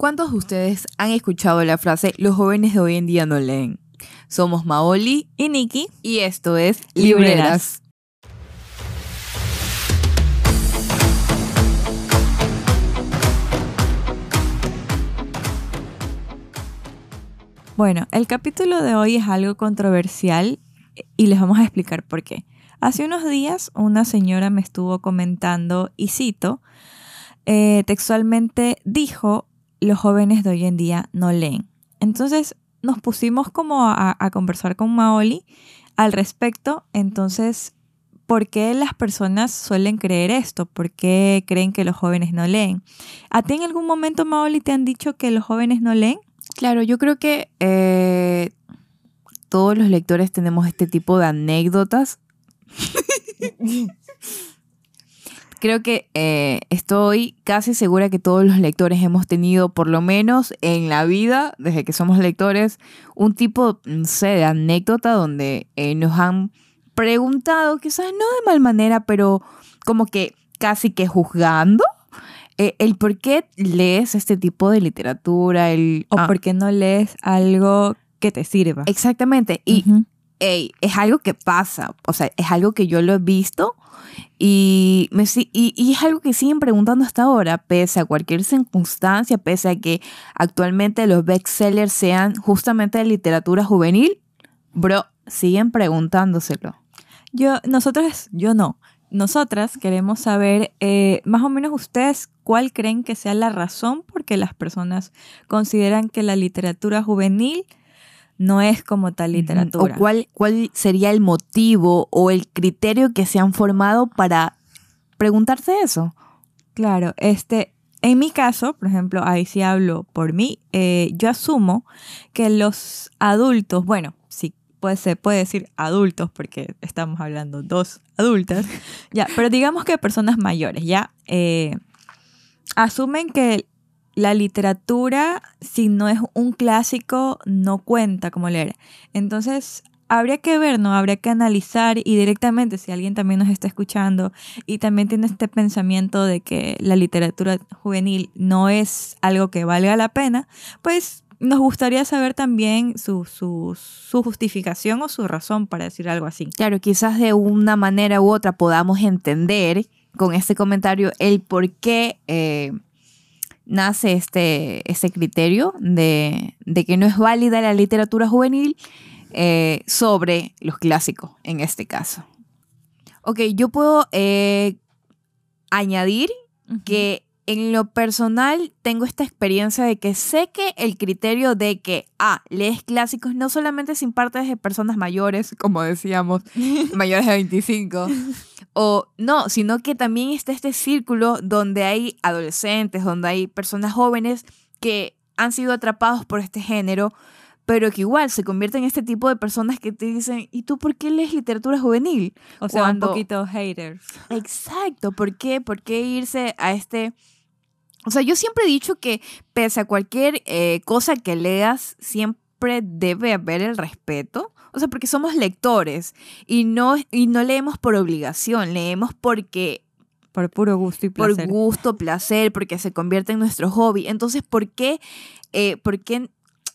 ¿Cuántos de ustedes han escuchado la frase los jóvenes de hoy en día no leen? Somos Maoli y Nikki y esto es Libreras. Bueno, el capítulo de hoy es algo controversial y les vamos a explicar por qué. Hace unos días una señora me estuvo comentando, y cito, eh, textualmente dijo, los jóvenes de hoy en día no leen. Entonces nos pusimos como a, conversar con Maoli al respecto. Entonces, ¿por qué las personas suelen creer esto? ¿Por qué creen que los jóvenes no leen? ¿A ti en algún momento, Maoli, te han dicho que los jóvenes no leen? Claro, yo creo que eh, todos los lectores tenemos este tipo de anécdotas. creo que eh, estoy casi segura que todos los lectores hemos tenido, por lo menos en la vida, desde que somos lectores, un tipo, no sé, de anécdota donde eh, nos han preguntado, quizás no de mal manera, pero como que casi que juzgando. Eh, el por qué lees este tipo de literatura, el, o ah, por qué no lees algo que te sirva. Exactamente. Y es algo que pasa, o sea, es algo que yo lo he visto y, es algo que siguen preguntando hasta ahora, pese a cualquier circunstancia, pese a que actualmente los bestsellers sean justamente de literatura juvenil, bro, siguen preguntándoselo. Yo, nosotros, yo no. Nosotras queremos saber, eh, más o menos ustedes, cuál creen que sea la razón por qué las personas consideran que la literatura juvenil no es como tal literatura. ¿O cuál, cuál sería el motivo o el criterio que se han formado para preguntarse eso? Claro, este, en mi caso, por ejemplo, ahí sí hablo por mí, eh, yo asumo que los adultos, bueno, sí, puede ser, puede decir adultos porque estamos hablando dos adultas, ya, pero digamos que personas mayores, ya, eh, asumen que la literatura, si no es un clásico, no cuenta como leer. Entonces, habría que ver, ¿no? Habría que analizar y directamente, si alguien también nos está escuchando y también tiene este pensamiento de que la literatura juvenil no es algo que valga la pena, pues nos gustaría saber también su, su, su, justificación o su razón para decir algo así. Claro, quizás de una manera u otra podamos entender con este comentario el por qué eh, nace este, este criterio de, que no es válida la literatura juvenil eh, sobre los clásicos en este caso. Ok, yo puedo eh, añadir que en lo personal tengo esta experiencia de que sé que el criterio de que, ah, lees clásicos no solamente sin partes de personas mayores, como decíamos, mayores de 25, o no, sino que también está este círculo donde hay adolescentes, donde hay personas jóvenes que han sido atrapados por este género, pero que igual se convierten en este tipo de personas que te dicen, ¿y tú por qué lees literatura juvenil? O sea, un poquito haters. Exacto, ¿por qué? ¿Por qué irse a este o sea, yo siempre he dicho que pese a cualquier eh, cosa que leas, siempre debe haber el respeto. O sea, porque somos lectores y no, y no leemos por obligación, leemos porque... Por puro gusto y placer. Por gusto, placer, porque se convierte en nuestro hobby. Entonces, ¿por qué, eh, por qué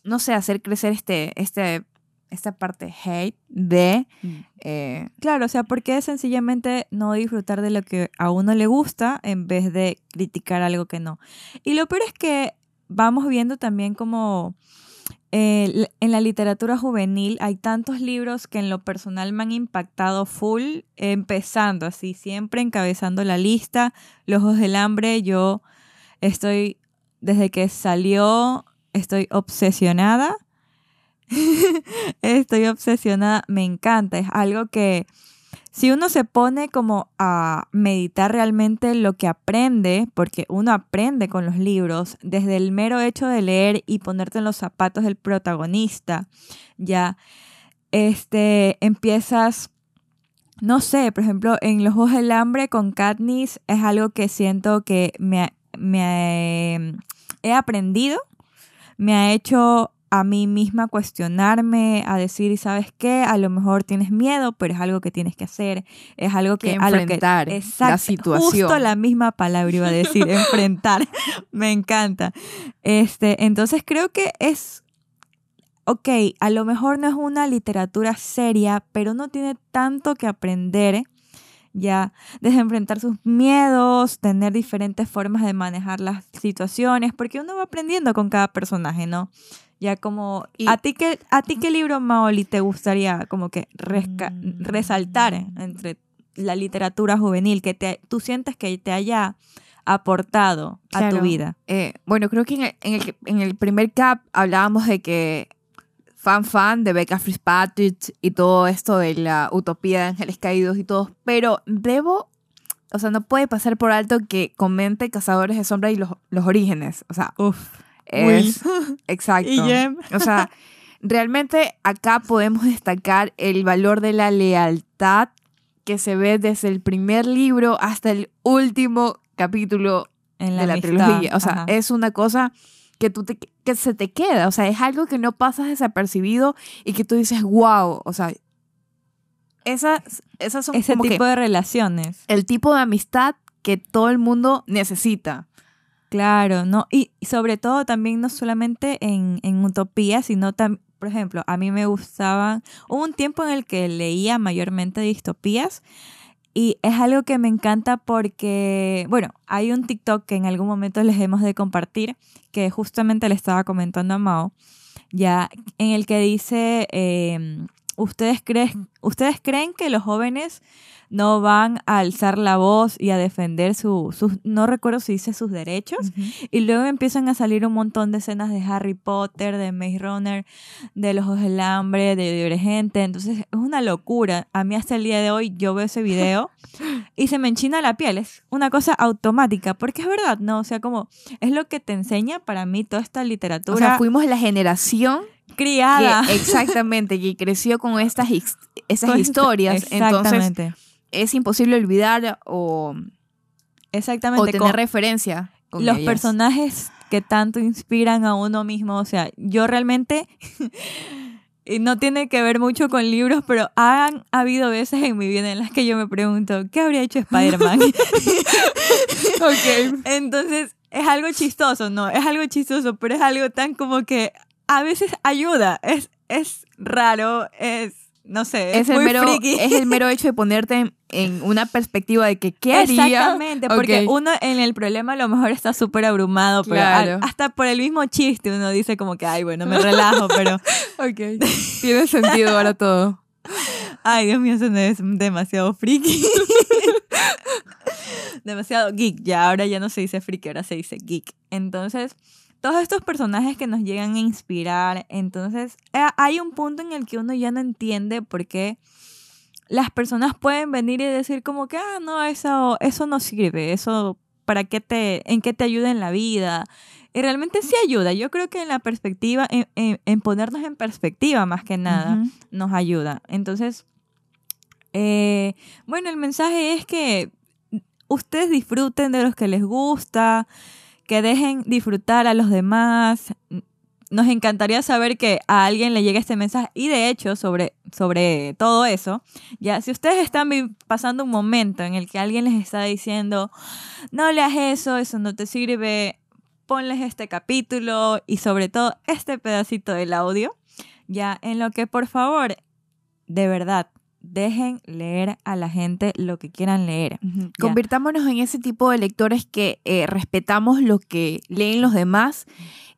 no sé, hacer crecer este, este esta parte hate de... Mm. Eh, claro, o sea, ¿por qué sencillamente no disfrutar de lo que a uno le gusta en vez de criticar algo que no? Y lo peor es que vamos viendo también como... Eh, en la literatura juvenil hay tantos libros que en lo personal me han impactado full, empezando así, siempre encabezando la lista. Los Ojos del Hambre, yo estoy, desde que salió, estoy obsesionada Estoy obsesionada, me encanta, es algo que si uno se pone como a meditar realmente lo que aprende, porque uno aprende con los libros, desde el mero hecho de leer y ponerte en los zapatos del protagonista, ya este empiezas no sé, por ejemplo, en Los Ojos del Hambre con Katniss es algo que siento que me, me he aprendido, me ha hecho a mí misma cuestionarme, a decir, ¿sabes qué? A lo mejor tienes miedo, pero es algo que tienes que hacer, es algo que... Que a lo enfrentar la exacto, situación. Justo la misma palabra iba a decir, enfrentar. Me encanta. Este, entonces creo que es... Ok, a lo mejor no es una literatura seria, pero uno tiene tanto que aprender ya desde enfrentar sus miedos, tener diferentes formas de manejar las situaciones, porque uno va aprendiendo con cada personaje, ¿no? Ya como, Y- ¿a ti qué, a ti qué libro, Maoli, te gustaría como que resca- Mm. resaltar entre la literatura juvenil que te, tú sientes que te haya aportado a tu vida? Eh, bueno, creo que en el, en, el, en el primer cap hablábamos de que fan fan de Becca Fitzpatrick y todo esto de la utopía de ángeles caídos y todo, pero debo, o sea, no puede pasar por alto que comente Cazadores de Sombra y los, los orígenes, o sea, Uf. Es exacto. Y Jem. O sea, realmente acá podemos destacar el valor de la lealtad que se ve desde el primer libro hasta el último capítulo En la, de la amistad, trilogía. O sea, ajá. es una cosa que, tú te- que se te queda. O sea, es algo que no pasas desapercibido y que tú dices, wow. O sea, esas, esas son ese como tipo que de relaciones. el tipo de amistad que todo el mundo necesita. Claro, no, y sobre todo también no solamente en, en utopía, sino también, por ejemplo, a mí me gustaban, hubo un tiempo en el que leía mayormente distopías y es algo que me encanta porque, bueno, hay un TikTok que en algún momento les hemos de compartir, que justamente le estaba comentando a Mao, ya en el que dice, eh, ¿ustedes, creen, ¿ustedes creen que los jóvenes no van a alzar la voz y a defender su- sus, no recuerdo si dice sus derechos? Y luego empiezan a salir un montón de escenas de Harry Potter, de Maze Runner, de Los Ojos del Hambre, de Divergente. Entonces es una locura. A mí hasta el día de hoy yo veo ese video y se me enchina la piel. Es una cosa automática, porque es verdad, ¿no? O sea, como es lo que te enseña para mí toda esta literatura O sea, fuimos la generación criada. que exactamente, que creció con estas, esas historias. Entonces, Exactamente. es imposible olvidar o, o Exactamente. tener con- referencia con los ellas. personajes que tanto inspiran a uno mismo. O sea, yo realmente, y no tiene que ver mucho con libros, pero han habido veces en mi vida en las que yo me pregunto, ¿qué habría hecho Spider-Man? Ok. Entonces, es algo chistoso, ¿no? Es algo chistoso, pero es algo tan como que a veces ayuda. Es, es raro, es, no sé, es, Es el, muy mero, friki. es el mero hecho de ponerte en, en una perspectiva de que qué haría. Exactamente, porque uno en el problema a lo mejor está súper abrumado, pero Claro. hasta por el mismo chiste uno dice como que, ay, bueno, me relajo, pero, Ok. Tiene sentido ahora todo. ay, Dios mío, eso no es demasiado friki. demasiado geek, ya ahora ya no se dice friki, ahora se dice geek. Entonces, todos estos personajes que nos llegan a inspirar, entonces eh, hay un punto en el que uno ya no entiende por qué las personas pueden venir y decir como que, ah, no, eso, eso no sirve, eso, ¿para qué te, en qué te ayuda en la vida? Y realmente sí ayuda, yo creo que en la perspectiva, en, en- en ponernos en perspectiva más que nada, nos ayuda. Entonces, eh, bueno, el mensaje es que ustedes disfruten de los que les gusta, que dejen disfrutar a los demás. Nos encantaría saber que a alguien le llegue este mensaje. Y de hecho, sobre, sobre todo eso, ya si ustedes están pasando un momento en el que alguien les está diciendo, no leas eso, eso no te sirve, ponles este capítulo y sobre todo este pedacito del audio, ya en lo que por favor, de verdad, dejen leer a la gente lo que quieran leer. Ujú. Ya. Convirtámonos en ese tipo de lectores que eh, respetamos lo que leen los demás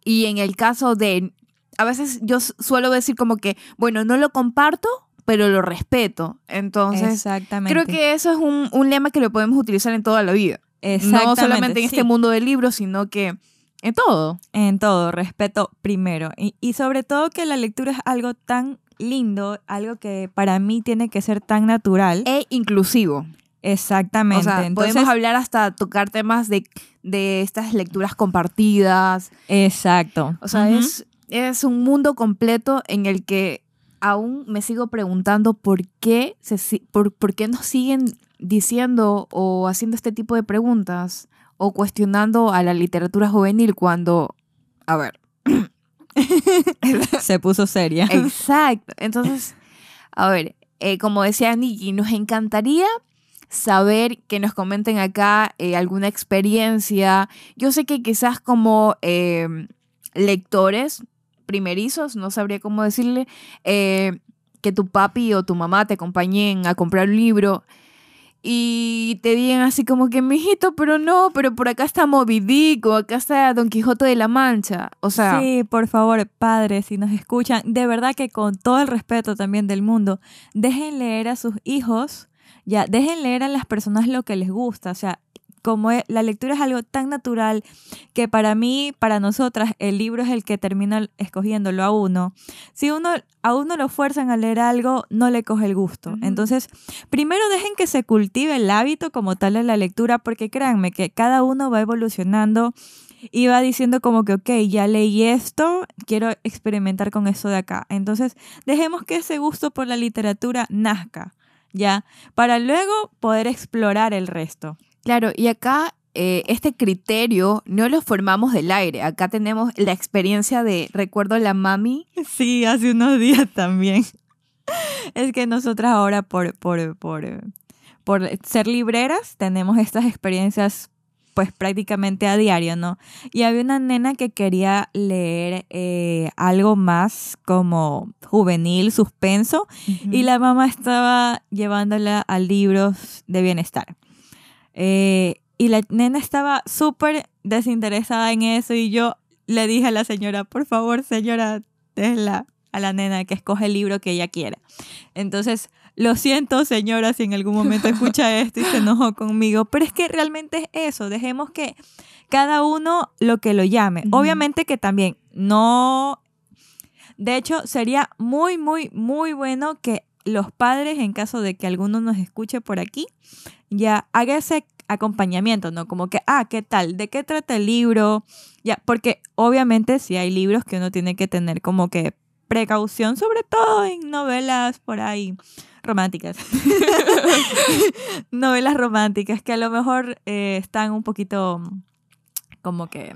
y en el caso de, a veces yo su- suelo decir como que, bueno, no lo comparto, pero lo respeto. Entonces, Exactamente. creo que eso es un, un lema que lo podemos utilizar en toda la vida. No solamente en sí. este mundo del libro, sino que en todo. En todo, respeto primero. Y, y sobre todo que la lectura es algo tan lindo, algo que para mí tiene que ser tan natural. E inclusivo. Exactamente. O sea, Entonces, podemos hablar hasta tocar temas de, de estas lecturas compartidas. Exacto. O sea, es, es un mundo completo en el que aún me sigo preguntando por qué, se, por, por qué nos siguen diciendo o haciendo este tipo de preguntas o cuestionando a la literatura juvenil cuando, a ver, Se puso seria. Exacto. Entonces, a ver, eh, como decía Nikki, nos encantaría saber que nos comenten acá eh, alguna experiencia. Yo sé que quizás como eh, lectores primerizos, no sabría cómo decirle, eh, que tu papi o tu mamá te acompañen a comprar un libro y te digan así como que, mijito, pero no, pero por acá está Moby Dick o acá está Don Quijote de la Mancha. O sea, Sí, por favor, padres, si nos escuchan, de verdad que con todo el respeto también del mundo, dejen leer a sus hijos, ya, dejen leer a las personas lo que les gusta, o sea, como es- la lectura es algo tan natural que para mí, para nosotras, el libro es el que termina escogiéndolo a uno. Si uno a uno lo fuerzan a leer algo, no le coge el gusto. Entonces, primero dejen que se cultive el hábito como tal de la lectura, porque créanme que cada uno va evolucionando y va diciendo como que, ok, ya leí esto, quiero experimentar con esto de acá. Entonces, dejemos que ese gusto por la literatura nazca, ¿ya? Para luego poder explorar el resto. Claro, y acá eh, este criterio no lo formamos del aire. Acá tenemos la experiencia de, recuerdo la mami, Sí, hace unos días también. Es que nosotras ahora por, por, por, por ser libreras tenemos estas experiencias pues prácticamente a diario, ¿no? Y había una nena que quería leer eh, algo más como juvenil, suspenso, y la mamá estaba llevándola a libros de bienestar. Eh, y la nena estaba súper desinteresada en eso y yo le dije a la señora, por favor, señora, déjela a la nena que escoge el libro que ella quiera. Entonces, lo siento, señora, si en algún momento escucha esto y se enojó conmigo, pero es que realmente es eso, dejemos que cada uno lo que lo llame. Obviamente que también no... De hecho, sería muy, muy, muy bueno que los padres, en caso de que alguno nos escuche por aquí, ya haga ese acompañamiento, ¿no? Como que, ah, ¿qué tal? ¿De qué trata el libro? Ya, porque obviamente si hay libros que uno tiene que tener como que precaución, sobre todo en novelas por ahí románticas. novelas románticas que a lo mejor eh, están un poquito como que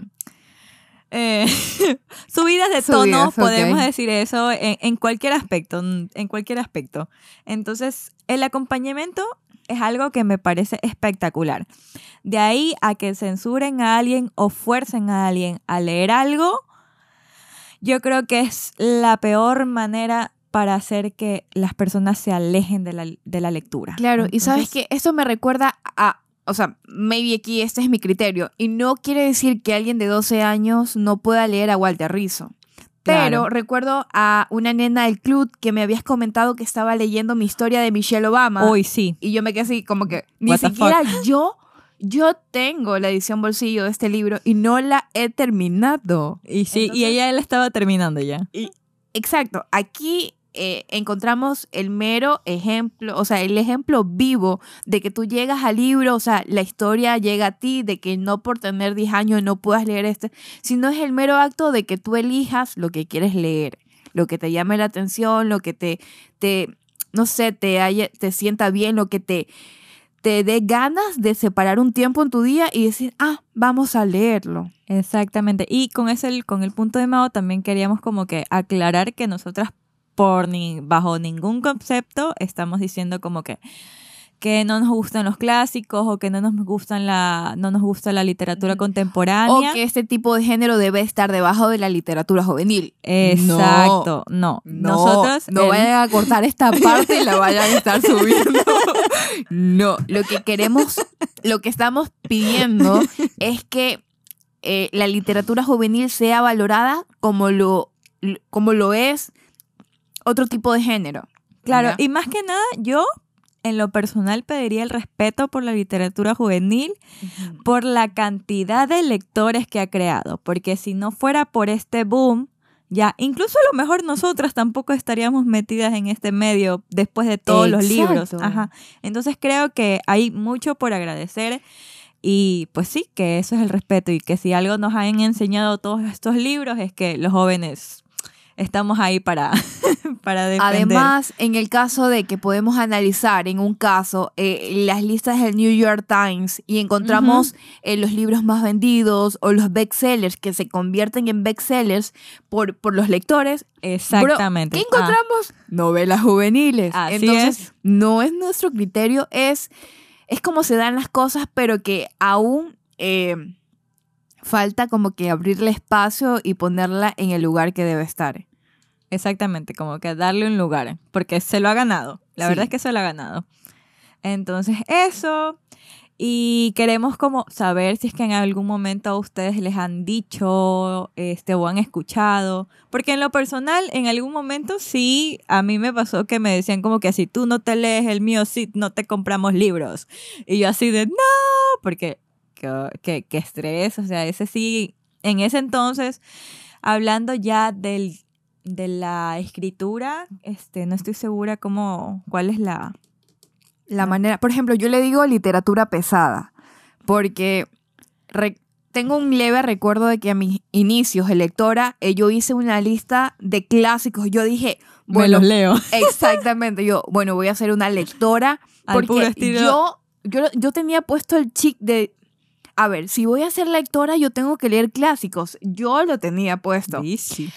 eh, subidas de tono, Subidas, podemos decir eso en, en cualquier aspecto, en cualquier aspecto. Entonces, el acompañamiento es algo que me parece espectacular. De ahí a que censuren a alguien o fuercen a alguien a leer algo, yo creo que es la peor manera para hacer que las personas se alejen de la, de la lectura. Claro, y sabes que esto me recuerda a, o sea, maybe aquí este es mi criterio, y no quiere decir que alguien de 12 años no pueda leer a Walter Rizzo. Pero Claro. recuerdo a una nena del club que me habías comentado que estaba leyendo mi historia de Michelle Obama. Hoy sí. Y yo me quedé así como que ni What siquiera yo, yo tengo la edición bolsillo de este libro y no la he terminado. Y sí, y ella la estaba terminando ya. Exacto, aquí eh, encontramos el mero ejemplo, o sea, el ejemplo vivo de que tú llegas al libro, o sea, la historia llega a ti, de que no por tener 10 años no puedas leer este, sino es el mero acto de que tú elijas lo que quieres leer, lo que te llame la atención, lo que te, te no sé, te, haya- te sienta bien, lo que te, te dé ganas de separar un tiempo en tu día y decir, ah, vamos a leerlo. Exactamente. Y con ese, con el punto de Mao también queríamos como que aclarar que nosotras por ni, bajo ningún concepto estamos diciendo como que que no nos gustan los clásicos o que no nos gustan la no nos gusta la literatura contemporánea. O que este tipo de género debe estar debajo de la literatura juvenil. Exacto, no. No, Nosotros no el- vayan a cortar esta parte y la vayan a estar subiendo. No, lo que queremos, lo que estamos pidiendo es que eh, la literatura juvenil sea valorada como lo, como lo es otro tipo de género. Claro, y más que nada, yo en lo personal pediría el respeto por la literatura juvenil, por la cantidad de lectores que ha creado, porque si no fuera por este boom, ya incluso a lo mejor nosotras tampoco estaríamos metidas en este medio después de todos los libros. Exacto. Ajá. Entonces creo que hay mucho por agradecer y pues sí, que eso es el respeto y que si algo nos han enseñado todos estos libros es que los jóvenes estamos ahí para, para defender. Además, en el caso de que podemos analizar en un caso eh, las listas del New York Times y encontramos eh, los libros más vendidos o los bestsellers que se convierten en bestsellers por, por los lectores, Exactamente. ¿qué encontramos? Novelas juveniles. Así Entonces, es. no es nuestro criterio, es, es como se dan las cosas, pero que aún eh, falta como que abrirle espacio y ponerla en el lugar que debe estar. Exactamente, como que darle un lugar, porque se lo ha ganado. La Sí. verdad es que se lo ha ganado. Entonces, eso. Y queremos como saber si es que en algún momento a ustedes les han dicho este, o han escuchado. Porque en lo personal, en algún momento sí, a mí me pasó que me decían como que si tú no te lees el mío, sí, no te compramos libros. Y yo así de, no, porque qué estrés. O sea, ese sí, en ese entonces, hablando ya del de la escritura, este, no estoy segura cómo, cuál es la... La manera, por ejemplo, yo le digo literatura pesada, porque tengo un leve recuerdo de que a mis inicios de lectora, eh, yo hice una lista de clásicos. Yo dije, bueno, leo. exactamente, yo, bueno, voy a ser una lectora, Al porque puro estilo- yo, yo, yo tenía puesto el chic de, a ver, si voy a ser lectora, yo tengo que leer clásicos. Yo lo tenía puesto. Bici.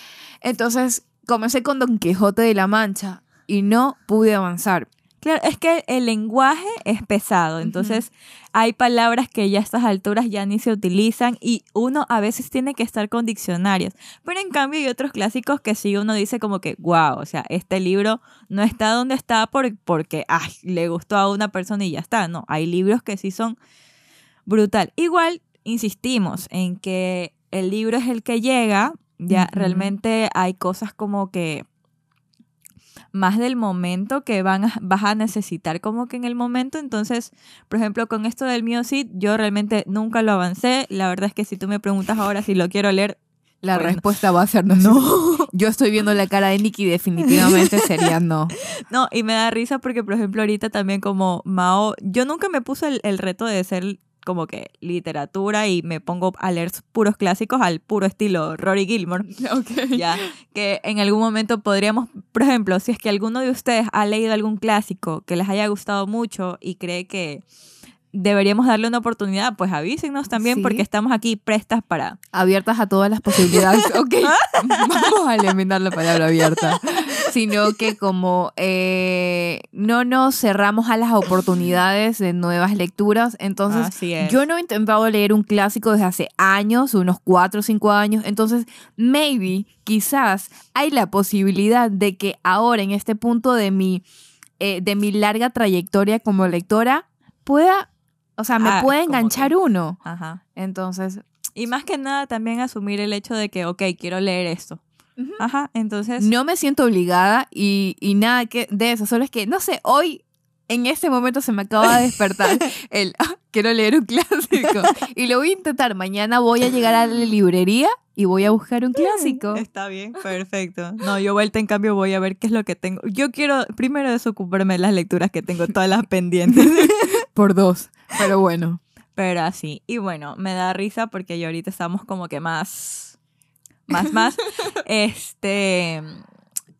Entonces, comencé con Don Quijote de la Mancha y no pude avanzar. Claro, es que el lenguaje es pesado, entonces hay palabras que ya a estas alturas ya ni se utilizan y uno a veces tiene que estar con diccionarios, pero en cambio hay otros clásicos que sí uno dice como que, wow, o sea, este libro no está donde está por, porque ay, le gustó a una persona y ya está, no, hay libros que sí son brutal. Igual, insistimos en que el libro es el que llega, ya realmente hay cosas como que más del momento que van a- vas a necesitar como que en el momento. Entonces, por ejemplo, con esto del mío sí, yo realmente nunca lo avancé. La verdad es que si tú me preguntas ahora si lo quiero leer, La Pues respuesta va a ser no. Yo estoy viendo la cara de Nicky, definitivamente sería no. no, y me da risa porque, por ejemplo, ahorita también como Mao, yo nunca me puse el, el reto de ser como que literatura y me pongo a leer puros clásicos al puro estilo Rory Gilmore. ya que en algún momento podríamos, por ejemplo, si es que alguno de ustedes ha leído algún clásico que les haya gustado mucho y cree que deberíamos darle una oportunidad, pues avísenos también Sí. porque estamos aquí prestas para... Abiertas a todas las posibilidades. Ok, vamos a eliminar la palabra abierta. Sino que como eh, no nos cerramos a las oportunidades de nuevas lecturas, entonces. Yo no he intentado leer un clásico desde hace años, unos 4 o 5 años, entonces maybe, quizás hay la posibilidad de que ahora en este punto de mi, eh, de mi larga trayectoria como lectora pueda, o sea, me Ah, puede enganchar que- uno. Ajá. Entonces, Y más que nada también asumir el hecho de que, ok, quiero leer esto. Ajá, entonces... no me siento obligada y, y nada que de eso, solo es que, no sé, hoy... En este momento se me acaba de despertar el "Ah, quiero leer un clásico y lo voy a intentar. Mañana voy a llegar a la librería y voy a buscar un clásico. Está bien, perfecto. No, yo vuelta en cambio voy a ver qué es lo que tengo. Yo quiero primero desocuparme de las lecturas que tengo todas las pendientes. por dos. Pero bueno. Pero así. Y bueno, me da risa porque yo ahorita estamos como que más. Más, más. este.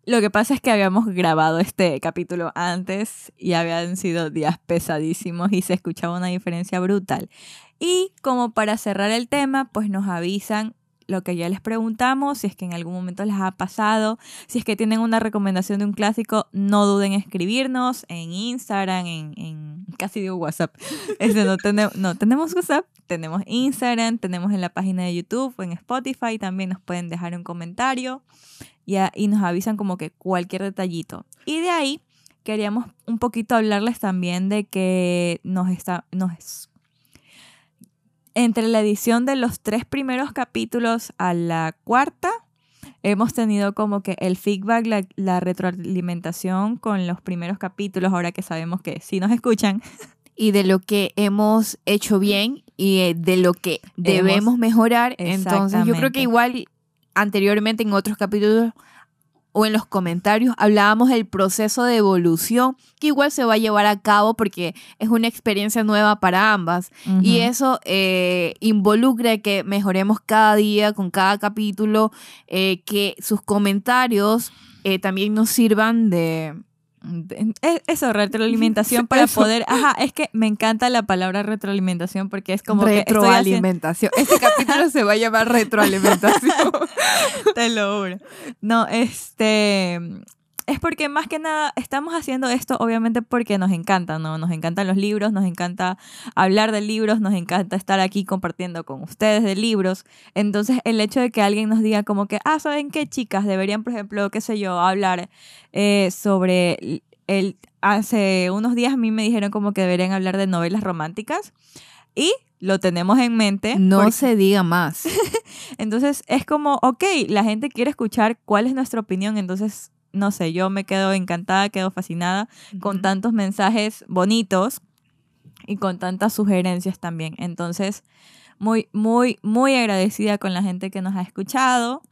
Lo que pasa es que habíamos grabado este capítulo antes y habían sido días pesadísimos y se escuchaba una diferencia brutal. Y como para cerrar el tema, pues nos avisan lo que ya les preguntamos, si es que en algún momento les ha pasado, si es que tienen una recomendación de un clásico, no duden en escribirnos en Instagram, en, casi digo WhatsApp. Este, no, tenemos, no tenemos WhatsApp, tenemos Instagram, tenemos en la página de YouTube en Spotify, también nos pueden dejar un comentario ya, y nos avisan como que cualquier detallito. Y de ahí queríamos un poquito hablarles también de que nos está, nos entre la edición de los tres primeros capítulos a la cuarta, hemos tenido como que el feedback, la, la retroalimentación con los primeros capítulos, ahora que sabemos que si nos escuchan, Y de lo que hemos hecho bien y eh, de lo que debemos mejorar. Entonces, yo creo que igual anteriormente en otros capítulos o en los comentarios hablábamos del proceso de evolución que igual se va a llevar a cabo porque es una experiencia nueva para ambas. Y eso eh, involucra que mejoremos cada día con cada capítulo, eh, que sus comentarios eh, también nos sirvan de... Es- Eso, retroalimentación para Eso. poder. Ajá, es que me encanta la palabra retroalimentación porque es como que estoy haciendo- retroalimentación. Este capítulo se va a llamar retroalimentación. Te lo juro. No, este. Es porque más que nada estamos haciendo esto, obviamente, porque nos encanta, ¿no? Nos encantan los libros, nos encanta hablar de libros, nos encanta estar aquí compartiendo con ustedes de libros. Entonces, el hecho de que alguien nos diga, como que, ah, ¿saben qué, chicas? Deberían, por ejemplo, qué sé yo, hablar eh, sobre el. Hace unos días a mí me dijeron como que deberían hablar de novelas románticas. Y lo tenemos en mente. No porque- se diga más. entonces es como, ok, la gente quiere escuchar cuál es nuestra opinión, entonces, no sé, yo me quedo encantada, quedo fascinada con tantos mensajes bonitos y con tantas sugerencias también. Entonces, muy, muy, muy agradecida con la gente que nos ha escuchado.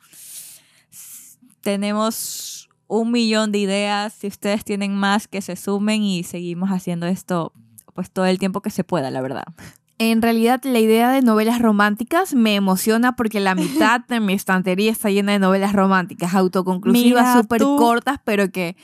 Tenemos un millón de ideas. Si ustedes tienen más, que se sumen y seguimos haciendo esto pues todo el tiempo que se pueda, la verdad. En realidad, la idea de novelas románticas me emociona porque la mitad de mi estantería está llena de novelas románticas, autoconclusivas, súper cortas, pero que,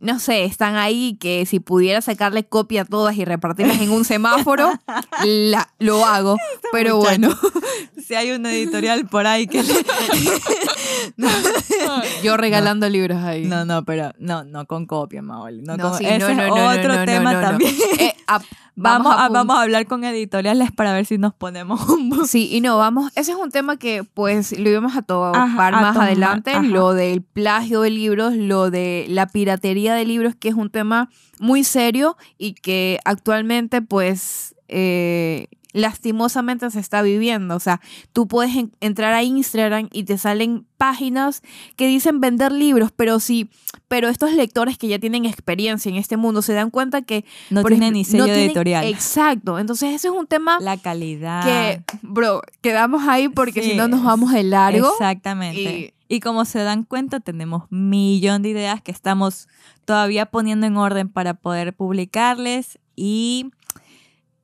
no sé, están ahí que si pudiera sacarle copia a todas y repartirlas en un semáforo, la- lo hago. Pero bueno, Si hay una editorial por ahí que... yo regalando libros ahí. No, no, pero no, no con copia, Maoli. No, No, con, sí, ese es otro tema también. Eh, a- Vamos, a, vamos a hablar con editoriales para ver si nos ponemos un Sí, y no, vamos, ese es un tema que pues lo íbamos a tocar más tomar, adelante, ajá. lo del plagio de libros, lo de la piratería de libros, que es un tema muy serio y que actualmente pues eh, lastimosamente se está viviendo. O sea, tú puedes en- entrar a Instagram y te salen páginas que dicen vender libros, pero sí, pero estos lectores que ya tienen experiencia en este mundo se dan cuenta que No por tiene ejemplo, ni sello no tienen- editorial. Exacto, entonces ese es un tema La calidad. que, bro, quedamos ahí porque Sí, si no nos vamos de largo. Exactamente. Y... como se dan cuenta, tenemos millón de ideas que estamos todavía poniendo en orden para poder publicarles y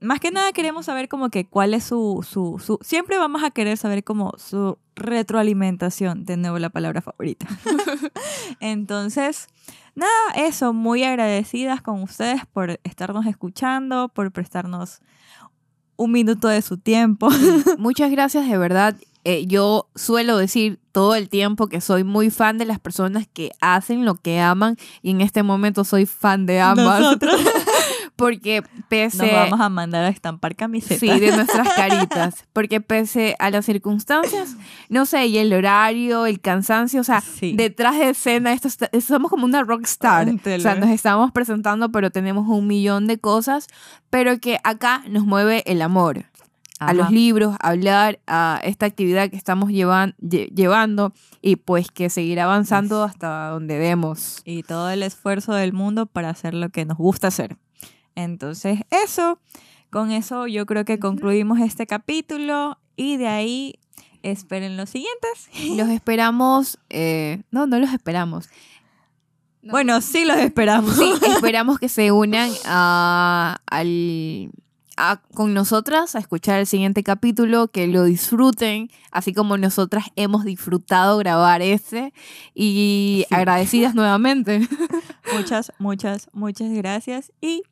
más que nada queremos saber como que cuál es su, su, su... Siempre vamos a querer saber como su retroalimentación, de nuevo la palabra favorita. Entonces, nada, eso, muy agradecidas con ustedes por estarnos escuchando, por prestarnos un minuto de su tiempo. Muchas gracias, de verdad. Eh, yo suelo decir todo el tiempo que soy muy fan de las personas que hacen lo que aman y en este momento soy fan de ambas. Nosotros Porque pese... nos vamos a mandar a estampar camisetas. Sí, de nuestras caritas. Porque pese a las circunstancias, no sé, y el horario, el cansancio, o sea, Sí. detrás de escena, esto está- somos como una rockstar. Te O sea, nos estamos presentando, pero tenemos un millón de cosas, pero que acá nos mueve el amor. A Ajá. los libros, a hablar, a esta actividad que estamos llevan- lle- llevando y pues que seguir avanzando hasta donde demos. y todo el esfuerzo del mundo para hacer lo que nos gusta hacer. Entonces, eso, con eso yo creo que concluimos este capítulo y de ahí esperen los siguientes. Los esperamos, eh, no, no los esperamos. No. Bueno, sí los esperamos. Sí, esperamos que se unan a, al, a- con nosotras a escuchar el siguiente capítulo, que lo disfruten, así como nosotras hemos disfrutado grabar este y Sí. agradecidas nuevamente. Muchas, muchas, muchas gracias y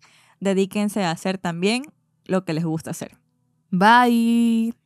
dedíquense a hacer también lo que les gusta hacer. Bye.